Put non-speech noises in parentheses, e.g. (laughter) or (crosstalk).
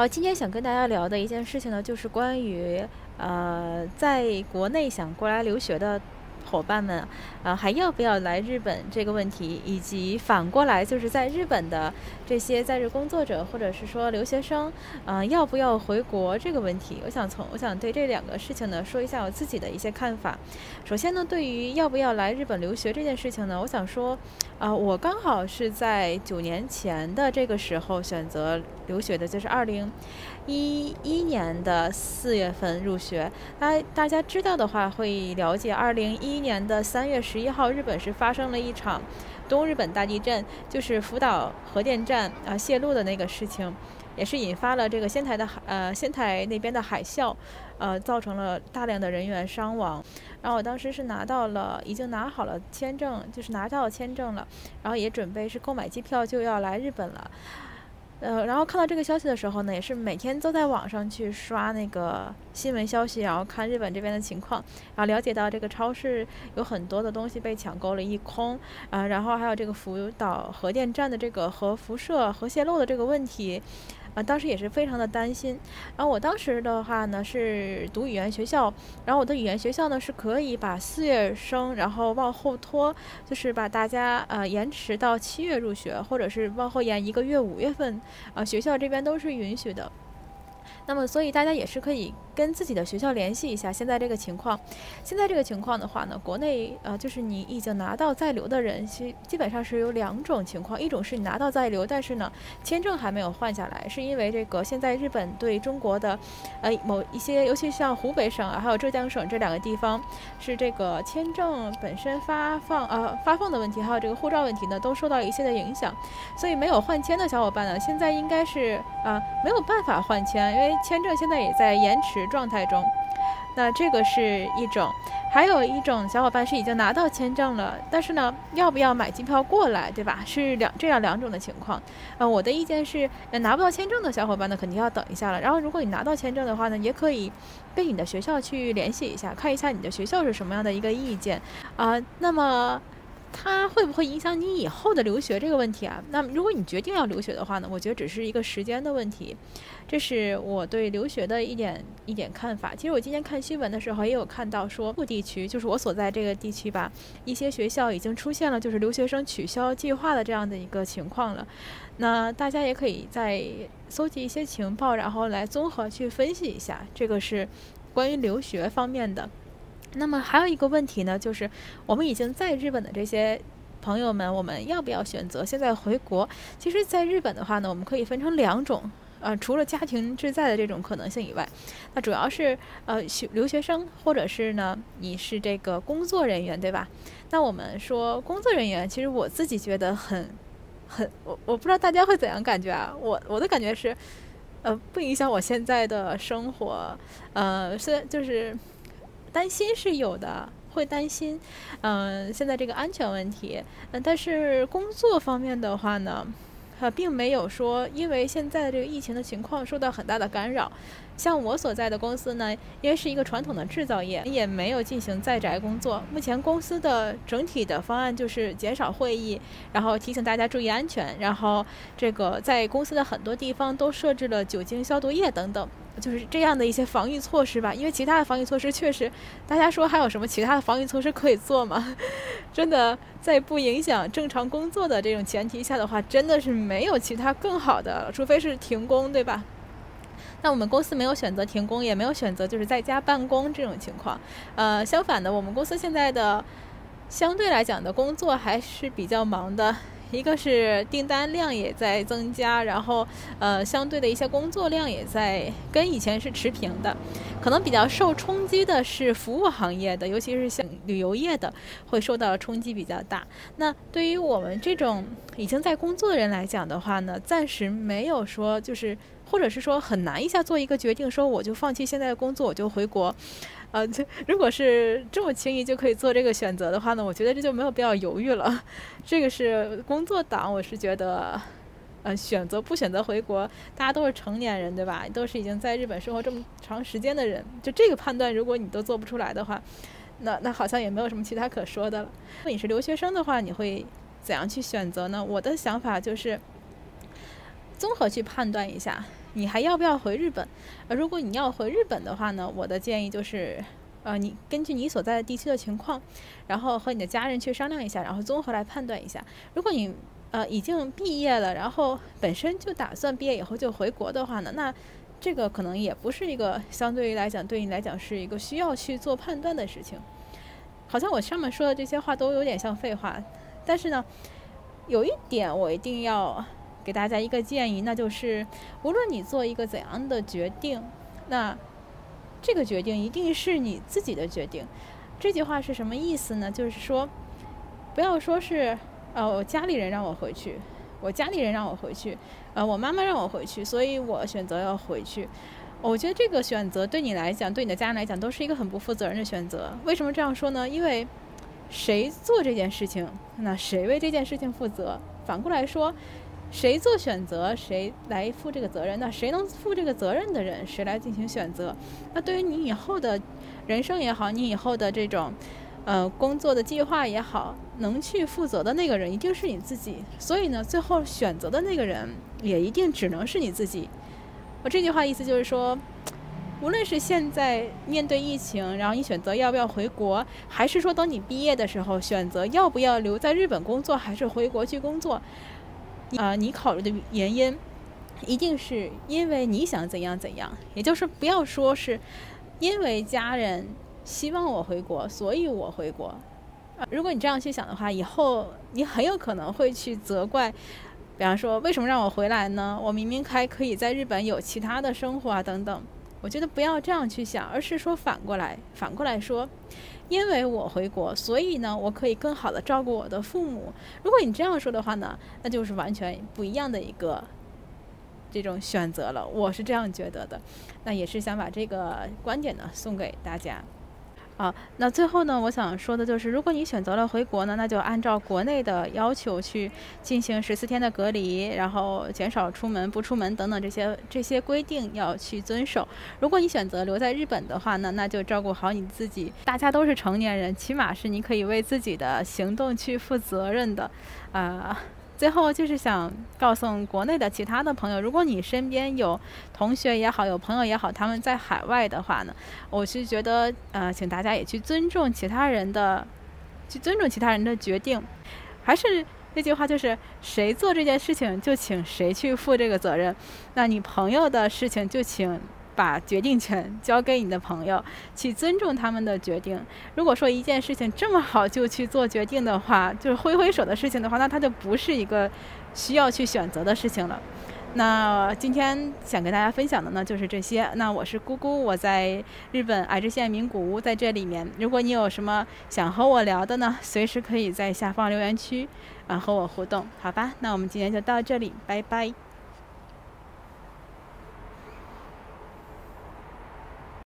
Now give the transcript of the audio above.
然后今天想跟大家聊的一件事情呢，就是关于呃，在国内想过来留学的。伙伴们，啊，还要不要来日本这个问题，以及反过来就是在日本的这些在日工作者或者是说留学生，啊，要不要回国这个问题，我想从我想对这两个事情呢说一下我自己的一些看法。首先呢，对于要不要来日本留学这件事情呢，我想说，啊，我刚好是在九年前的这个时候选择留学的，就是二零。一一年的四月份入学，大大家知道的话会了解，二零一一年的三月十一号，日本是发生了一场东日本大地震，就是福岛核电站啊泄露的那个事情，也是引发了这个仙台的海呃仙台那边的海啸，呃造成了大量的人员伤亡。然后我当时是拿到了，已经拿好了签证，就是拿到签证了，然后也准备是购买机票就要来日本了。呃，然后看到这个消息的时候呢，也是每天都在网上去刷那个新闻消息，然后看日本这边的情况，然后了解到这个超市有很多的东西被抢购了一空，啊，然后还有这个福岛核电站的这个核辐射、核泄漏的这个问题。啊，当时也是非常的担心。然后我当时的话呢是读语言学校，然后我的语言学校呢是可以把四月生然后往后拖，就是把大家呃延迟到七月入学，或者是往后延一个月五月份，啊学校这边都是允许的。那么，所以大家也是可以跟自己的学校联系一下现在这个情况。现在这个情况的话呢，国内呃，就是你已经拿到在留的人，基基本上是有两种情况，一种是你拿到在留，但是呢，签证还没有换下来，是因为这个现在日本对中国的，呃，某一些，尤其像湖北省啊，还有浙江省这两个地方，是这个签证本身发放呃发放的问题，还有这个护照问题呢，都受到一些的影响，所以没有换签的小伙伴呢，现在应该是啊没有办法换签，因为。签证现在也在延迟状态中，那这个是一种，还有一种小伙伴是已经拿到签证了，但是呢，要不要买机票过来，对吧？是两这样两种的情况。呃，我的意见是，拿不到签证的小伙伴呢，肯定要等一下了。然后，如果你拿到签证的话呢，也可以跟你的学校去联系一下，看一下你的学校是什么样的一个意见啊。那么。它会不会影响你以后的留学这个问题啊？那么如果你决定要留学的话呢？我觉得只是一个时间的问题。这是我对留学的一点一点看法。其实我今天看新闻的时候也有看到说，部地区就是我所在这个地区吧，一些学校已经出现了就是留学生取消计划的这样的一个情况了。那大家也可以再搜集一些情报，然后来综合去分析一下。这个是关于留学方面的。那么还有一个问题呢，就是我们已经在日本的这些朋友们，我们要不要选择现在回国？其实，在日本的话呢，我们可以分成两种，呃，除了家庭志在的这种可能性以外，那主要是呃学留学生，或者是呢你是这个工作人员，对吧？那我们说工作人员，其实我自己觉得很很，我我不知道大家会怎样感觉啊？我我的感觉是，呃，不影响我现在的生活，呃，虽然就是。担心是有的，会担心，嗯，现在这个安全问题，嗯，但是工作方面的话呢，呃，并没有说因为现在的这个疫情的情况受到很大的干扰。像我所在的公司呢，因为是一个传统的制造业，也没有进行在宅工作。目前公司的整体的方案就是减少会议，然后提醒大家注意安全，然后这个在公司的很多地方都设置了酒精消毒液等等。就是这样的一些防御措施吧，因为其他的防御措施确实，大家说还有什么其他的防御措施可以做吗？(laughs) 真的在不影响正常工作的这种前提下的话，真的是没有其他更好的，除非是停工，对吧？那我们公司没有选择停工，也没有选择就是在家办公这种情况。呃，相反的，我们公司现在的相对来讲的工作还是比较忙的。一个是订单量也在增加，然后呃，相对的一些工作量也在跟以前是持平的，可能比较受冲击的是服务行业的，尤其是像旅游业的，会受到冲击比较大。那对于我们这种已经在工作的人来讲的话呢，暂时没有说就是，或者是说很难一下做一个决定，说我就放弃现在的工作，我就回国。呃，这如果是这么轻易就可以做这个选择的话呢，我觉得这就没有必要犹豫了。(laughs) 这个是工作党，我是觉得，呃，选择不选择回国，大家都是成年人，对吧？都是已经在日本生活这么长时间的人，就这个判断，如果你都做不出来的话，那那好像也没有什么其他可说的了。如果你是留学生的话，你会怎样去选择呢？我的想法就是，综合去判断一下。你还要不要回日本？呃，如果你要回日本的话呢，我的建议就是，呃，你根据你所在的地区的情况，然后和你的家人去商量一下，然后综合来判断一下。如果你呃已经毕业了，然后本身就打算毕业以后就回国的话呢，那这个可能也不是一个相对于来讲对你来讲是一个需要去做判断的事情。好像我上面说的这些话都有点像废话，但是呢，有一点我一定要。给大家一个建议，那就是无论你做一个怎样的决定，那这个决定一定是你自己的决定。这句话是什么意思呢？就是说，不要说是呃我家里人让我回去，我家里人让我回去，呃我妈妈让我回去，所以我选择要回去。我觉得这个选择对你来讲，对你的家人来讲，都是一个很不负责任的选择。为什么这样说呢？因为谁做这件事情，那谁为这件事情负责。反过来说。谁做选择，谁来负这个责任？那谁能负这个责任的人，谁来进行选择？那对于你以后的人生也好，你以后的这种呃工作的计划也好，能去负责的那个人一定是你自己。所以呢，最后选择的那个人也一定只能是你自己。我这句话意思就是说，无论是现在面对疫情，然后你选择要不要回国，还是说等你毕业的时候选择要不要留在日本工作，还是回国去工作。啊，你考虑的原因，一定是因为你想怎样怎样，也就是不要说是因为家人希望我回国，所以我回国。啊，如果你这样去想的话，以后你很有可能会去责怪，比方说为什么让我回来呢？我明明还可以在日本有其他的生活啊，等等。我觉得不要这样去想，而是说反过来，反过来说，因为我回国，所以呢，我可以更好的照顾我的父母。如果你这样说的话呢，那就是完全不一样的一个这种选择了。我是这样觉得的，那也是想把这个观点呢送给大家。啊，那最后呢，我想说的就是，如果你选择了回国呢，那就按照国内的要求去进行十四天的隔离，然后减少出门、不出门等等这些这些规定要去遵守。如果你选择留在日本的话呢，那就照顾好你自己。大家都是成年人，起码是你可以为自己的行动去负责任的，啊。最后就是想告诉国内的其他的朋友，如果你身边有同学也好，有朋友也好，他们在海外的话呢，我是觉得，呃，请大家也去尊重其他人的，去尊重其他人的决定。还是那句话，就是谁做这件事情，就请谁去负这个责任。那你朋友的事情，就请。把决定权 (laughs) 交给你的朋友，去尊重他们的决定。如果说一件事情这么好就去做决定的话，就是挥挥手的事情的话，那它就不是一个需要去选择的事情了。那今天想跟大家分享的呢，就是这些。那我是姑姑，我在日本爱知县名古屋，在这里面。如果你有什么想和我聊的呢，随时可以在下方留言区啊和我互动，好吧？那我们今天就到这里，拜拜。